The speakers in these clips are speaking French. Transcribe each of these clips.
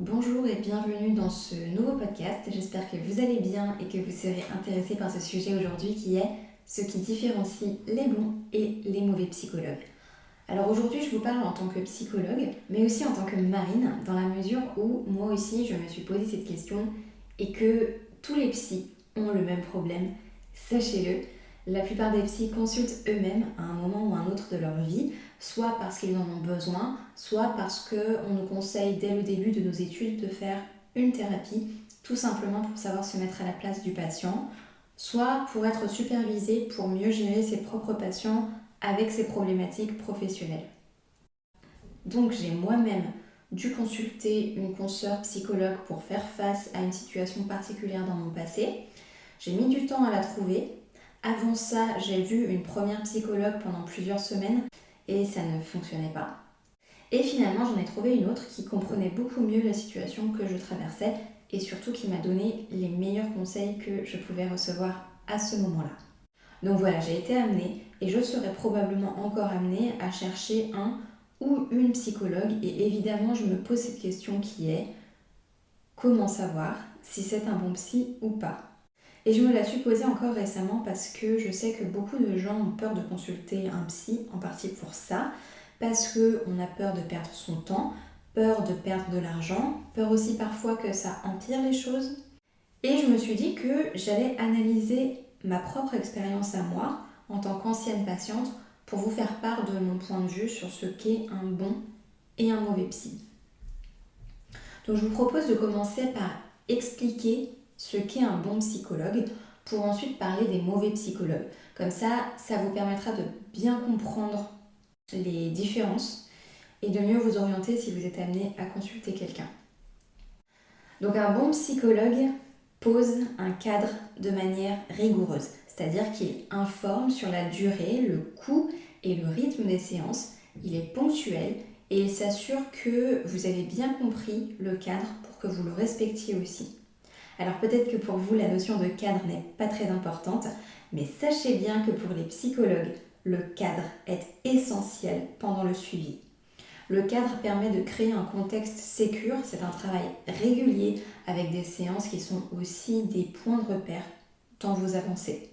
Bonjour et bienvenue dans ce nouveau podcast. J'espère que vous allez bien et que vous serez intéressé par ce sujet aujourd'hui qui est ce qui différencie les bons et les mauvais psychologues. Alors aujourd'hui, je vous parle en tant que psychologue, mais aussi en tant que marine, dans la mesure où moi aussi je me suis posé cette question et que tous les psys ont le même problème. Sachez-le, la plupart des psys consultent eux-mêmes à un moment ou un autre de leur vie, soit parce qu'ils en ont besoin, soit parce qu'on nous conseille dès le début de nos études de faire une thérapie, tout simplement pour savoir se mettre à la place du patient, soit pour être supervisé pour mieux gérer ses propres patients avec ses problématiques professionnelles. Donc j'ai moi-même dû consulter une consoeur psychologue pour faire face à une situation particulière dans mon passé. J'ai mis du temps à la trouver, avant ça, j'ai vu une première psychologue pendant plusieurs semaines et ça ne fonctionnait pas. Et finalement, j'en ai trouvé une autre qui comprenait beaucoup mieux la situation que je traversais et surtout qui m'a donné les meilleurs conseils que je pouvais recevoir à ce moment-là. Donc voilà, j'ai été amenée et je serai probablement encore amenée à chercher un ou une psychologue et évidemment, je me pose cette question qui est comment savoir si c'est un bon psy ou pas? Et je me la suis posée encore récemment parce que je sais que beaucoup de gens ont peur de consulter un psy, en partie pour ça, parce qu'on a peur de perdre son temps, peur de perdre de l'argent, peur aussi parfois que ça empire les choses. Et je me suis dit que j'allais analyser ma propre expérience à moi en tant qu'ancienne patiente pour vous faire part de mon point de vue sur ce qu'est un bon et un mauvais psy. Donc je vous propose de commencer par expliquer ce qu'est un bon psychologue pour ensuite parler des mauvais psychologues. Comme ça, ça vous permettra de bien comprendre les différences et de mieux vous orienter si vous êtes amené à consulter quelqu'un. Donc un bon psychologue pose un cadre de manière rigoureuse, c'est-à-dire qu'il informe sur la durée, le coût et le rythme des séances, il est ponctuel et il s'assure que vous avez bien compris le cadre pour que vous le respectiez aussi. Alors peut-être que pour vous, la notion de cadre n'est pas très importante, mais sachez bien que pour les psychologues, le cadre est essentiel pendant le suivi. Le cadre permet de créer un contexte sécur, c'est un travail régulier avec des séances qui sont aussi des points de repère dans vos avancées.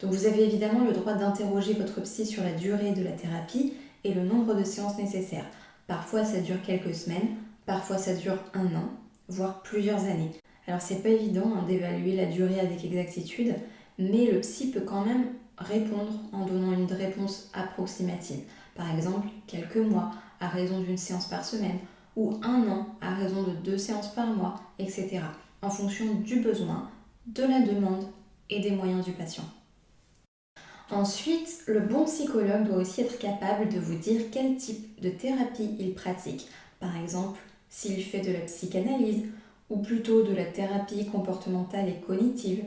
Donc vous avez évidemment le droit d'interroger votre psy sur la durée de la thérapie et le nombre de séances nécessaires. Parfois ça dure quelques semaines, parfois ça dure un an, voire plusieurs années. Alors c'est pas évident hein, d'évaluer la durée avec exactitude, mais le psy peut quand même répondre en donnant une réponse approximative. Par exemple, quelques mois à raison d'une séance par semaine, ou un an à raison de deux séances par mois, etc. En fonction du besoin, de la demande et des moyens du patient. Ensuite, le bon psychologue doit aussi être capable de vous dire quel type de thérapie il pratique. Par exemple, s'il fait de la psychanalyse ou plutôt de la thérapie comportementale et cognitive.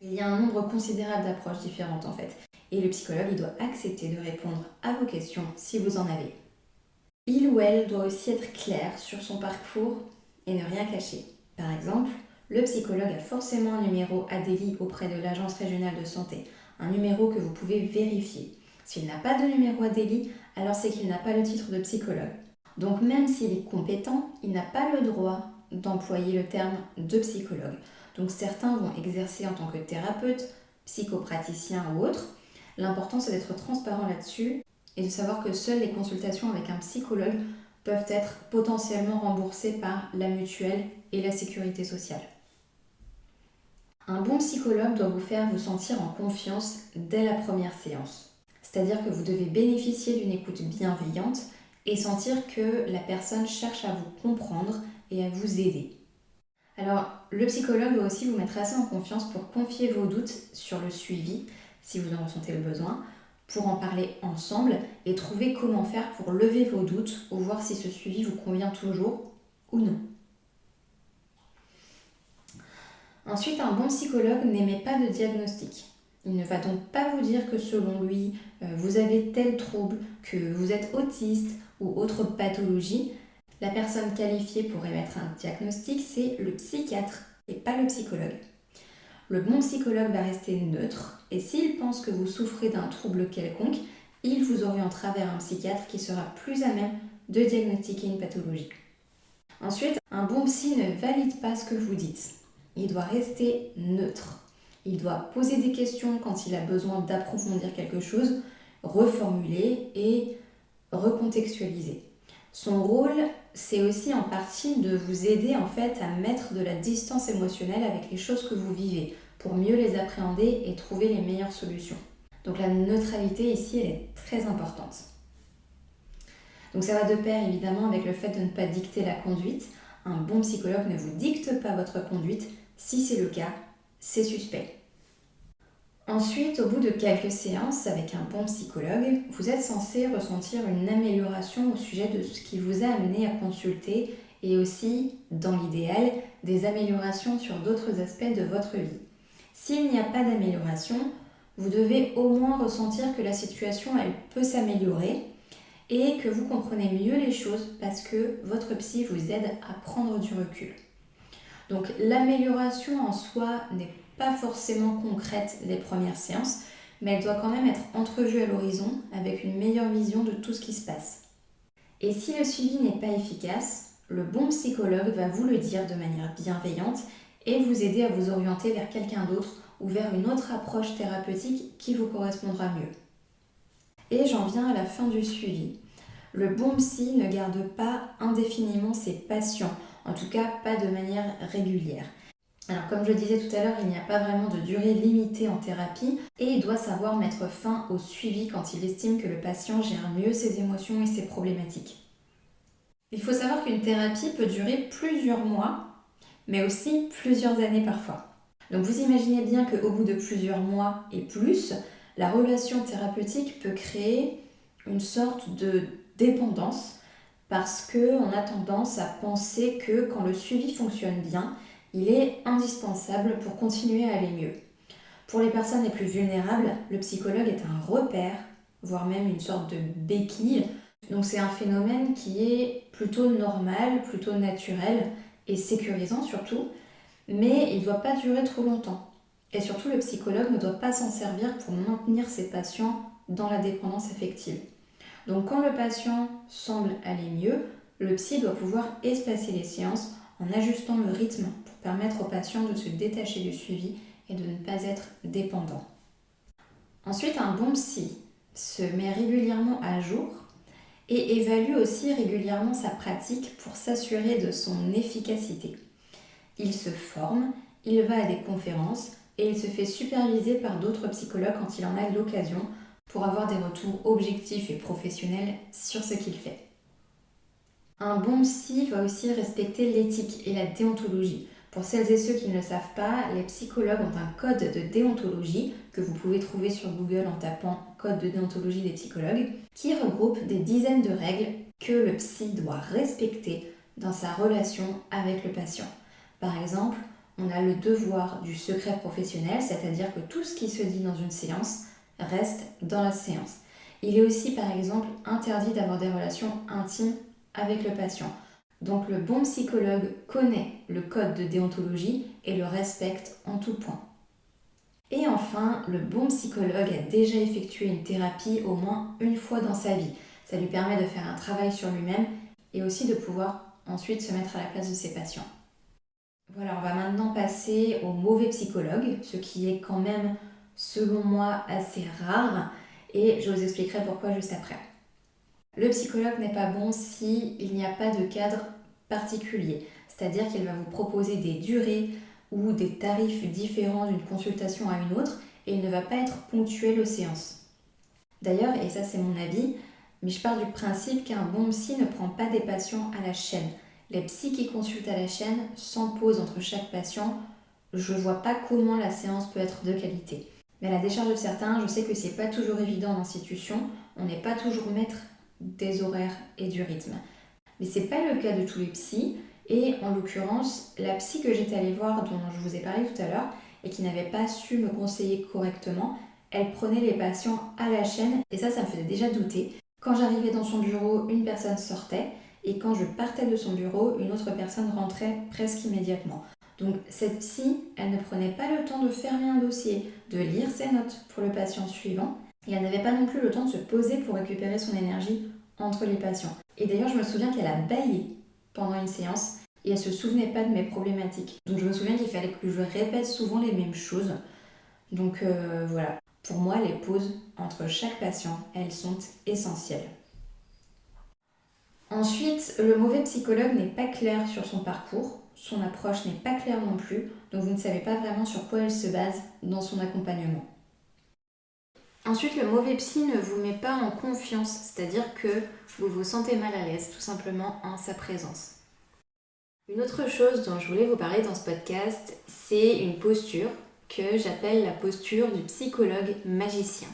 Il y a un nombre considérable d'approches différentes en fait, et le psychologue il doit accepter de répondre à vos questions si vous en avez. Il ou elle doit aussi être clair sur son parcours et ne rien cacher. Par exemple, le psychologue a forcément un numéro ADELI auprès de l'Agence régionale de santé, un numéro que vous pouvez vérifier. S'il n'a pas de numéro ADELI, alors c'est qu'il n'a pas le titre de psychologue. Donc même s'il est compétent, il n'a pas le droit d'employer le terme de psychologue. Donc certains vont exercer en tant que thérapeute, psychopraticien ou autre. L'important c'est d'être transparent là-dessus et de savoir que seules les consultations avec un psychologue peuvent être potentiellement remboursées par la mutuelle et la sécurité sociale. Un bon psychologue doit vous faire vous sentir en confiance dès la première séance. C'est-à-dire que vous devez bénéficier d'une écoute bienveillante et sentir que la personne cherche à vous comprendre et à vous aider. Alors, le psychologue doit aussi vous mettre assez en confiance pour confier vos doutes sur le suivi, si vous en ressentez le besoin, pour en parler ensemble et trouver comment faire pour lever vos doutes ou voir si ce suivi vous convient toujours ou non. Ensuite, un bon psychologue n'émet pas de diagnostic. Il ne va donc pas vous dire que selon lui, euh, vous avez tel trouble, que vous êtes autiste ou autre pathologie, la personne qualifiée pour émettre un diagnostic, c'est le psychiatre et pas le psychologue. Le bon psychologue va rester neutre et s'il pense que vous souffrez d'un trouble quelconque, il vous orientera vers un psychiatre qui sera plus à même de diagnostiquer une pathologie. Ensuite, un bon psy ne valide pas ce que vous dites. Il doit rester neutre. Il doit poser des questions quand il a besoin d'approfondir quelque chose, reformuler et recontextualiser. Son rôle, c'est aussi en partie de vous aider en fait à mettre de la distance émotionnelle avec les choses que vous vivez pour mieux les appréhender et trouver les meilleures solutions. Donc la neutralité ici, elle est très importante. Donc ça va de pair évidemment avec le fait de ne pas dicter la conduite. Un bon psychologue ne vous dicte pas votre conduite. Si c'est le cas, c'est suspect. Ensuite, au bout de quelques séances avec un bon psychologue, vous êtes censé ressentir une amélioration au sujet de ce qui vous a amené à consulter et aussi, dans l'idéal, des améliorations sur d'autres aspects de votre vie. S'il n'y a pas d'amélioration, vous devez au moins ressentir que la situation, elle peut s'améliorer et que vous comprenez mieux les choses parce que votre psy vous aide à prendre du recul. Donc l'amélioration en soi n'est forcément concrète les premières séances, mais elle doit quand même être entrevue à l'horizon avec une meilleure vision de tout ce qui se passe. Et si le suivi n'est pas efficace, le bon psychologue va vous le dire de manière bienveillante et vous aider à vous orienter vers quelqu'un d'autre ou vers une autre approche thérapeutique qui vous correspondra mieux. Et j'en viens à la fin du suivi. Le bon psy ne garde pas indéfiniment ses patients, en tout cas pas de manière régulière. Alors comme je disais tout à l'heure, il n'y a pas vraiment de durée limitée en thérapie et il doit savoir mettre fin au suivi quand il estime que le patient gère mieux ses émotions et ses problématiques. Il faut savoir qu'une thérapie peut durer plusieurs mois, mais aussi plusieurs années parfois. Donc vous imaginez bien qu'au bout de plusieurs mois et plus, la relation thérapeutique peut créer une sorte de dépendance parce qu'on a tendance à penser que quand le suivi fonctionne bien, il est indispensable pour continuer à aller mieux. Pour les personnes les plus vulnérables, le psychologue est un repère, voire même une sorte de béquille. Donc c'est un phénomène qui est plutôt normal, plutôt naturel et sécurisant surtout, mais il ne doit pas durer trop longtemps. Et surtout, le psychologue ne doit pas s'en servir pour maintenir ses patients dans la dépendance affective. Donc quand le patient semble aller mieux, le psy doit pouvoir espacer les séances en ajustant le rythme permettre au patient de se détacher du suivi et de ne pas être dépendant. Ensuite, un bon psy se met régulièrement à jour et évalue aussi régulièrement sa pratique pour s'assurer de son efficacité. Il se forme, il va à des conférences et il se fait superviser par d'autres psychologues quand il en a l'occasion pour avoir des retours objectifs et professionnels sur ce qu'il fait. Un bon psy va aussi respecter l'éthique et la déontologie. Pour celles et ceux qui ne le savent pas, les psychologues ont un code de déontologie que vous pouvez trouver sur Google en tapant code de déontologie des psychologues, qui regroupe des dizaines de règles que le psy doit respecter dans sa relation avec le patient. Par exemple, on a le devoir du secret professionnel, c'est-à-dire que tout ce qui se dit dans une séance reste dans la séance. Il est aussi par exemple interdit d'avoir des relations intimes avec le patient. Donc le bon psychologue connaît le code de déontologie et le respecte en tout point. Et enfin, le bon psychologue a déjà effectué une thérapie au moins une fois dans sa vie. Ça lui permet de faire un travail sur lui-même et aussi de pouvoir ensuite se mettre à la place de ses patients. Voilà, on va maintenant passer au mauvais psychologue, ce qui est quand même, selon moi, assez rare, et je vous expliquerai pourquoi juste après. Le psychologue n'est pas bon s'il n'y a pas de cadre particulier, c'est-à-dire qu'il va vous proposer des durées ou des tarifs différents d'une consultation à une autre et il ne va pas être ponctuel aux séances. D'ailleurs, et ça c'est mon avis, mais je pars du principe qu'un bon psy ne prend pas des patients à la chaîne. Les psys qui consultent à la chaîne sans entre chaque patient, je vois pas comment la séance peut être de qualité. Mais à la décharge de certains, je sais que c'est pas toujours évident en institution, on n'est pas toujours maître des horaires et du rythme. Mais c'est pas le cas de tous les psys, et en l'occurrence, la psy que j'étais allée voir, dont je vous ai parlé tout à l'heure, et qui n'avait pas su me conseiller correctement, elle prenait les patients à la chaîne, et ça, ça me faisait déjà douter. Quand j'arrivais dans son bureau, une personne sortait, et quand je partais de son bureau, une autre personne rentrait presque immédiatement. Donc cette psy, elle ne prenait pas le temps de fermer un dossier, de lire ses notes pour le patient suivant, et elle n'avait pas non plus le temps de se poser pour récupérer son énergie entre les patients. Et d'ailleurs, je me souviens qu'elle a baillé pendant une séance et elle se souvenait pas de mes problématiques. Donc je me souviens qu'il fallait que je répète souvent les mêmes choses. Donc euh, voilà, pour moi les pauses entre chaque patient, elles sont essentielles. Ensuite, le mauvais psychologue n'est pas clair sur son parcours, son approche n'est pas claire non plus, donc vous ne savez pas vraiment sur quoi elle se base dans son accompagnement. Ensuite, le mauvais psy ne vous met pas en confiance, c'est-à-dire que vous vous sentez mal à l'aise tout simplement en sa présence. Une autre chose dont je voulais vous parler dans ce podcast, c'est une posture que j'appelle la posture du psychologue magicien.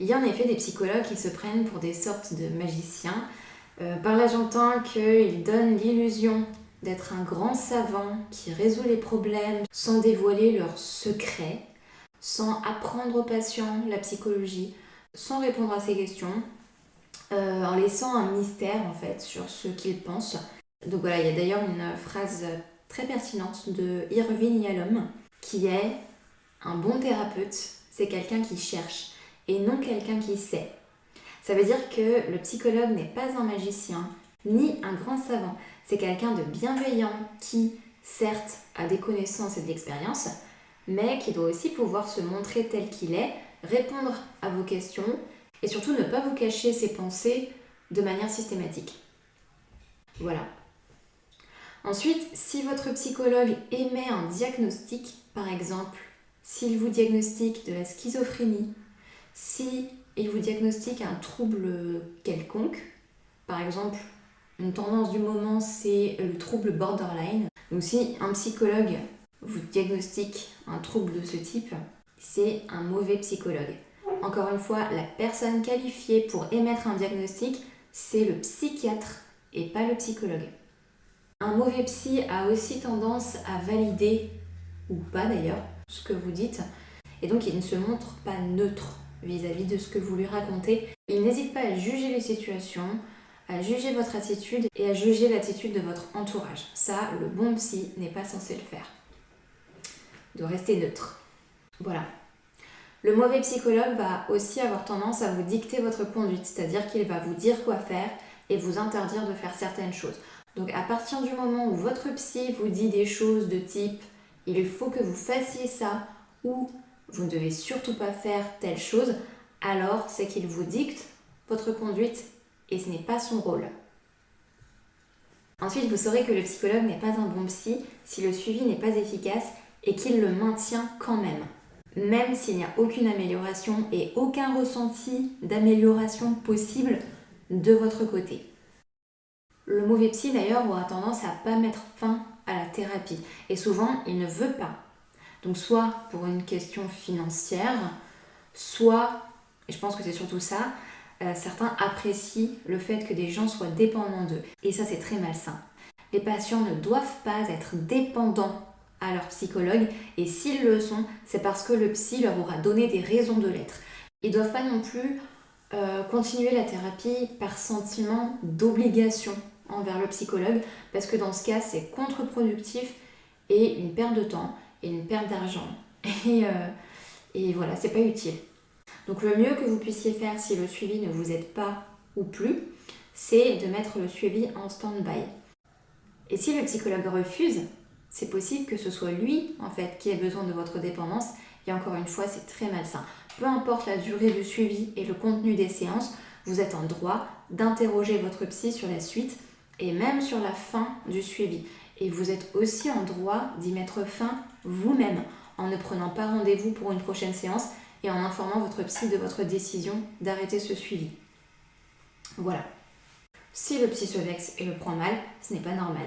Il y a en effet des psychologues qui se prennent pour des sortes de magiciens. Euh, par là j'entends qu'ils donnent l'illusion d'être un grand savant qui résout les problèmes sans dévoiler leurs secrets, sans apprendre aux patients la psychologie, sans répondre à ces questions, euh, en laissant un mystère en fait sur ce qu'ils pensent. Donc voilà, il y a d'ailleurs une phrase très pertinente de Irving Yalom qui est un bon thérapeute, c'est quelqu'un qui cherche et non quelqu'un qui sait. Ça veut dire que le psychologue n'est pas un magicien ni un grand savant, c'est quelqu'un de bienveillant qui, certes, a des connaissances et de l'expérience, mais qui doit aussi pouvoir se montrer tel qu'il est, répondre à vos questions et surtout ne pas vous cacher ses pensées de manière systématique. Voilà. Ensuite, si votre psychologue émet un diagnostic, par exemple, s'il vous diagnostique de la schizophrénie, si il vous diagnostique un trouble quelconque, par exemple, une tendance du moment, c'est le trouble borderline. Donc si un psychologue vous diagnostique un trouble de ce type, c'est un mauvais psychologue. Encore une fois, la personne qualifiée pour émettre un diagnostic, c'est le psychiatre et pas le psychologue. Un mauvais psy a aussi tendance à valider, ou pas d'ailleurs, ce que vous dites, et donc il ne se montre pas neutre vis-à-vis de ce que vous lui racontez. Il n'hésite pas à juger les situations, à juger votre attitude et à juger l'attitude de votre entourage. Ça, le bon psy n'est pas censé le faire. De rester neutre. Voilà. Le mauvais psychologue va aussi avoir tendance à vous dicter votre conduite, c'est-à-dire qu'il va vous dire quoi faire et vous interdire de faire certaines choses. Donc à partir du moment où votre psy vous dit des choses de type il faut que vous fassiez ça ou vous ne devez surtout pas faire telle chose, alors c'est qu'il vous dicte votre conduite et ce n'est pas son rôle. Ensuite, vous saurez que le psychologue n'est pas un bon psy si le suivi n'est pas efficace et qu'il le maintient quand même, même s'il n'y a aucune amélioration et aucun ressenti d'amélioration possible de votre côté. Le mauvais psy d'ailleurs aura tendance à pas mettre fin à la thérapie et souvent il ne veut pas. Donc soit pour une question financière, soit, et je pense que c'est surtout ça, euh, certains apprécient le fait que des gens soient dépendants d'eux. Et ça, c'est très malsain. Les patients ne doivent pas être dépendants à leur psychologue et s'ils le sont, c'est parce que le psy leur aura donné des raisons de l'être. Ils doivent pas non plus euh, continuer la thérapie par sentiment d'obligation envers le psychologue parce que dans ce cas, c'est contre-productif et une perte de temps et une perte d'argent. Et, euh, et voilà, c'est pas utile. Donc le mieux que vous puissiez faire si le suivi ne vous aide pas ou plus, c'est de mettre le suivi en stand-by. Et si le psychologue refuse, c'est possible que ce soit lui en fait qui ait besoin de votre dépendance et encore une fois, c'est très malsain. Peu importe la durée du suivi et le contenu des séances, vous êtes en droit d'interroger votre psy sur la suite et même sur la fin du suivi. Et vous êtes aussi en droit d'y mettre fin vous-même en ne prenant pas rendez-vous pour une prochaine séance et en informant votre psy de votre décision d'arrêter ce suivi. Voilà. Si le psy se vexe et le prend mal, ce n'est pas normal.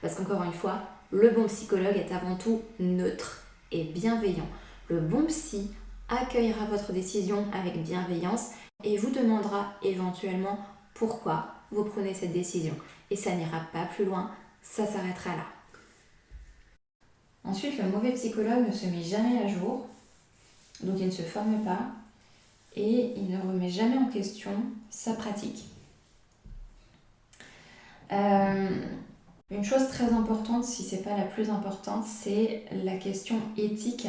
Parce qu'encore une fois, le bon psychologue est avant tout neutre et bienveillant. Le bon psy accueillera votre décision avec bienveillance et vous demandera éventuellement pourquoi vous prenez cette décision. Et ça n'ira pas plus loin, ça s'arrêtera là. Ensuite, le mauvais psychologue ne se met jamais à jour donc il ne se forme pas et il ne remet jamais en question sa pratique. Euh, une chose très importante, si ce n'est pas la plus importante, c'est la question éthique.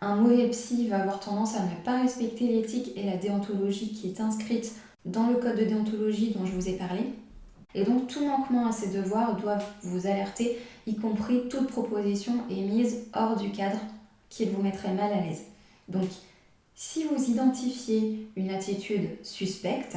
Un mauvais psy va avoir tendance à ne pas respecter l'éthique et la déontologie qui est inscrite dans le code de déontologie dont je vous ai parlé. Et donc tout manquement à ces devoirs doivent vous alerter, y compris toute proposition émise hors du cadre qui vous mettrait mal à l'aise. Donc si vous identifiez une attitude suspecte,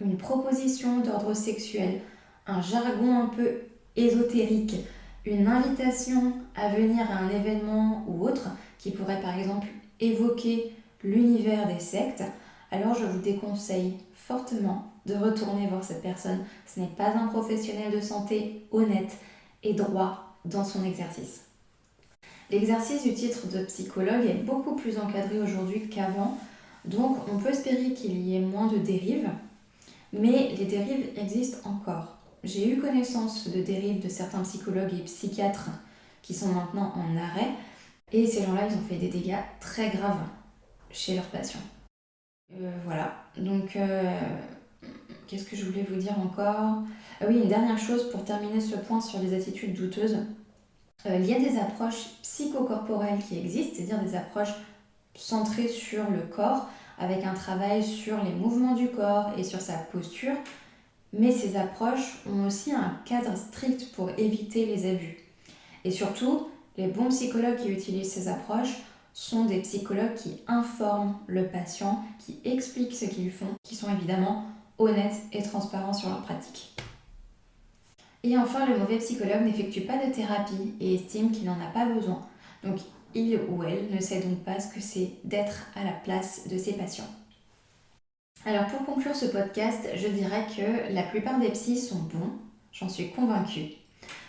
une proposition d'ordre sexuel, un jargon un peu ésotérique, une invitation à venir à un événement ou autre qui pourrait par exemple évoquer l'univers des sectes, alors je vous déconseille fortement de retourner voir cette personne. Ce n'est pas un professionnel de santé honnête et droit dans son exercice. L'exercice du titre de psychologue est beaucoup plus encadré aujourd'hui qu'avant, donc on peut espérer qu'il y ait moins de dérives, mais les dérives existent encore. J'ai eu connaissance de dérives de certains psychologues et psychiatres qui sont maintenant en arrêt, et ces gens-là, ils ont fait des dégâts très graves chez leurs patients. Euh, voilà, donc euh, qu'est-ce que je voulais vous dire encore? Ah Oui, une dernière chose pour terminer ce point sur les attitudes douteuses. Il y a des approches psychocorporelles qui existent, c'est-à-dire des approches centrées sur le corps, avec un travail sur les mouvements du corps et sur sa posture. Mais ces approches ont aussi un cadre strict pour éviter les abus. Et surtout, les bons psychologues qui utilisent ces approches sont des psychologues qui informent le patient, qui expliquent ce qu'ils font, qui sont évidemment honnêtes et transparents sur leur pratique. Et enfin, le mauvais psychologue n'effectue pas de thérapie et estime qu'il n'en a pas besoin. Donc, il ou elle ne sait donc pas ce que c'est d'être à la place de ses patients. Alors, pour conclure ce podcast, je dirais que la plupart des psys sont bons, j'en suis convaincue.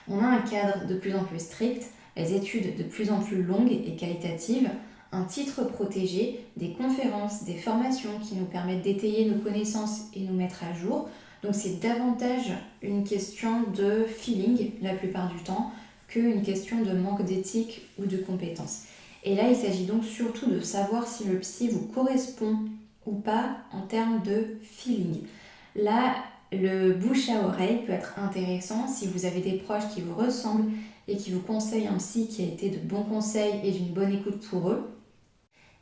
On a un cadre de plus en plus strict, les études de plus en plus longues et qualitatives, un titre protégé, des conférences, des formations qui nous permettent d'étayer nos connaissances et nous mettre à jour. Donc c'est davantage une question de feeling la plupart du temps qu'une question de manque d'éthique ou de compétences. Et là, il s'agit donc surtout de savoir si le psy vous correspond ou pas en termes de feeling. Là, le bouche à oreille peut être intéressant si vous avez des proches qui vous ressemblent et qui vous conseillent un psy qui a été de bons conseils et d'une bonne écoute pour eux.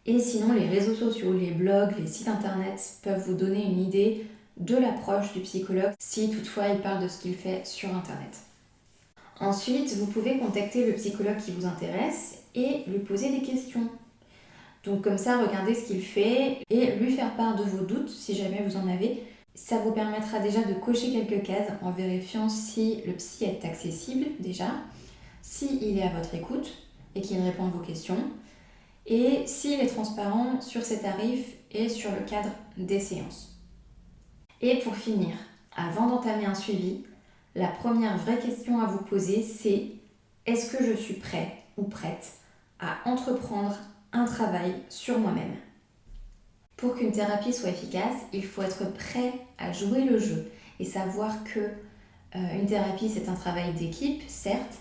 Et sinon, les réseaux sociaux, les blogs, les sites internet peuvent vous donner une idée de l'approche du psychologue si toutefois il parle de ce qu'il fait sur internet. Ensuite, vous pouvez contacter le psychologue qui vous intéresse et lui poser des questions. Donc comme ça, regardez ce qu'il fait et lui faire part de vos doutes si jamais vous en avez. Ça vous permettra déjà de cocher quelques cases en vérifiant si le psy est accessible déjà, s'il est à votre écoute et qu'il répond à vos questions, et s'il est transparent sur ses tarifs et sur le cadre des séances. Et pour finir, avant d'entamer un suivi, la première vraie question à vous poser, c'est est-ce que je suis prêt ou prête à entreprendre un travail sur moi-même pour qu'une thérapie soit efficace, il faut être prêt à jouer le jeu et savoir que euh, une thérapie c'est un travail d'équipe, certes,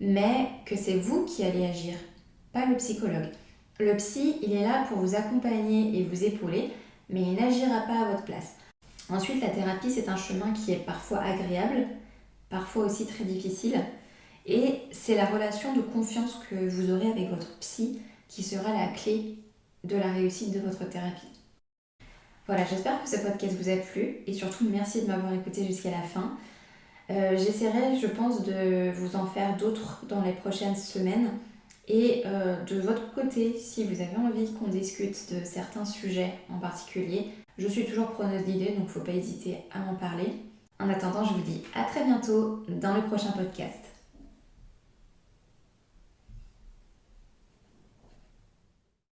mais que c'est vous qui allez agir, pas le psychologue. Le psy, il est là pour vous accompagner et vous épauler, mais il n'agira pas à votre place. Ensuite, la thérapie, c'est un chemin qui est parfois agréable, parfois aussi très difficile, et c'est la relation de confiance que vous aurez avec votre psy qui sera la clé de la réussite de votre thérapie. Voilà, j'espère que ce podcast vous a plu et surtout merci de m'avoir écouté jusqu'à la fin. Euh, j'essaierai, je pense, de vous en faire d'autres dans les prochaines semaines. Et euh, de votre côté, si vous avez envie qu'on discute de certains sujets en particulier, je suis toujours preneuse d'idées, donc faut pas hésiter à m'en parler. En attendant, je vous dis à très bientôt dans le prochain podcast.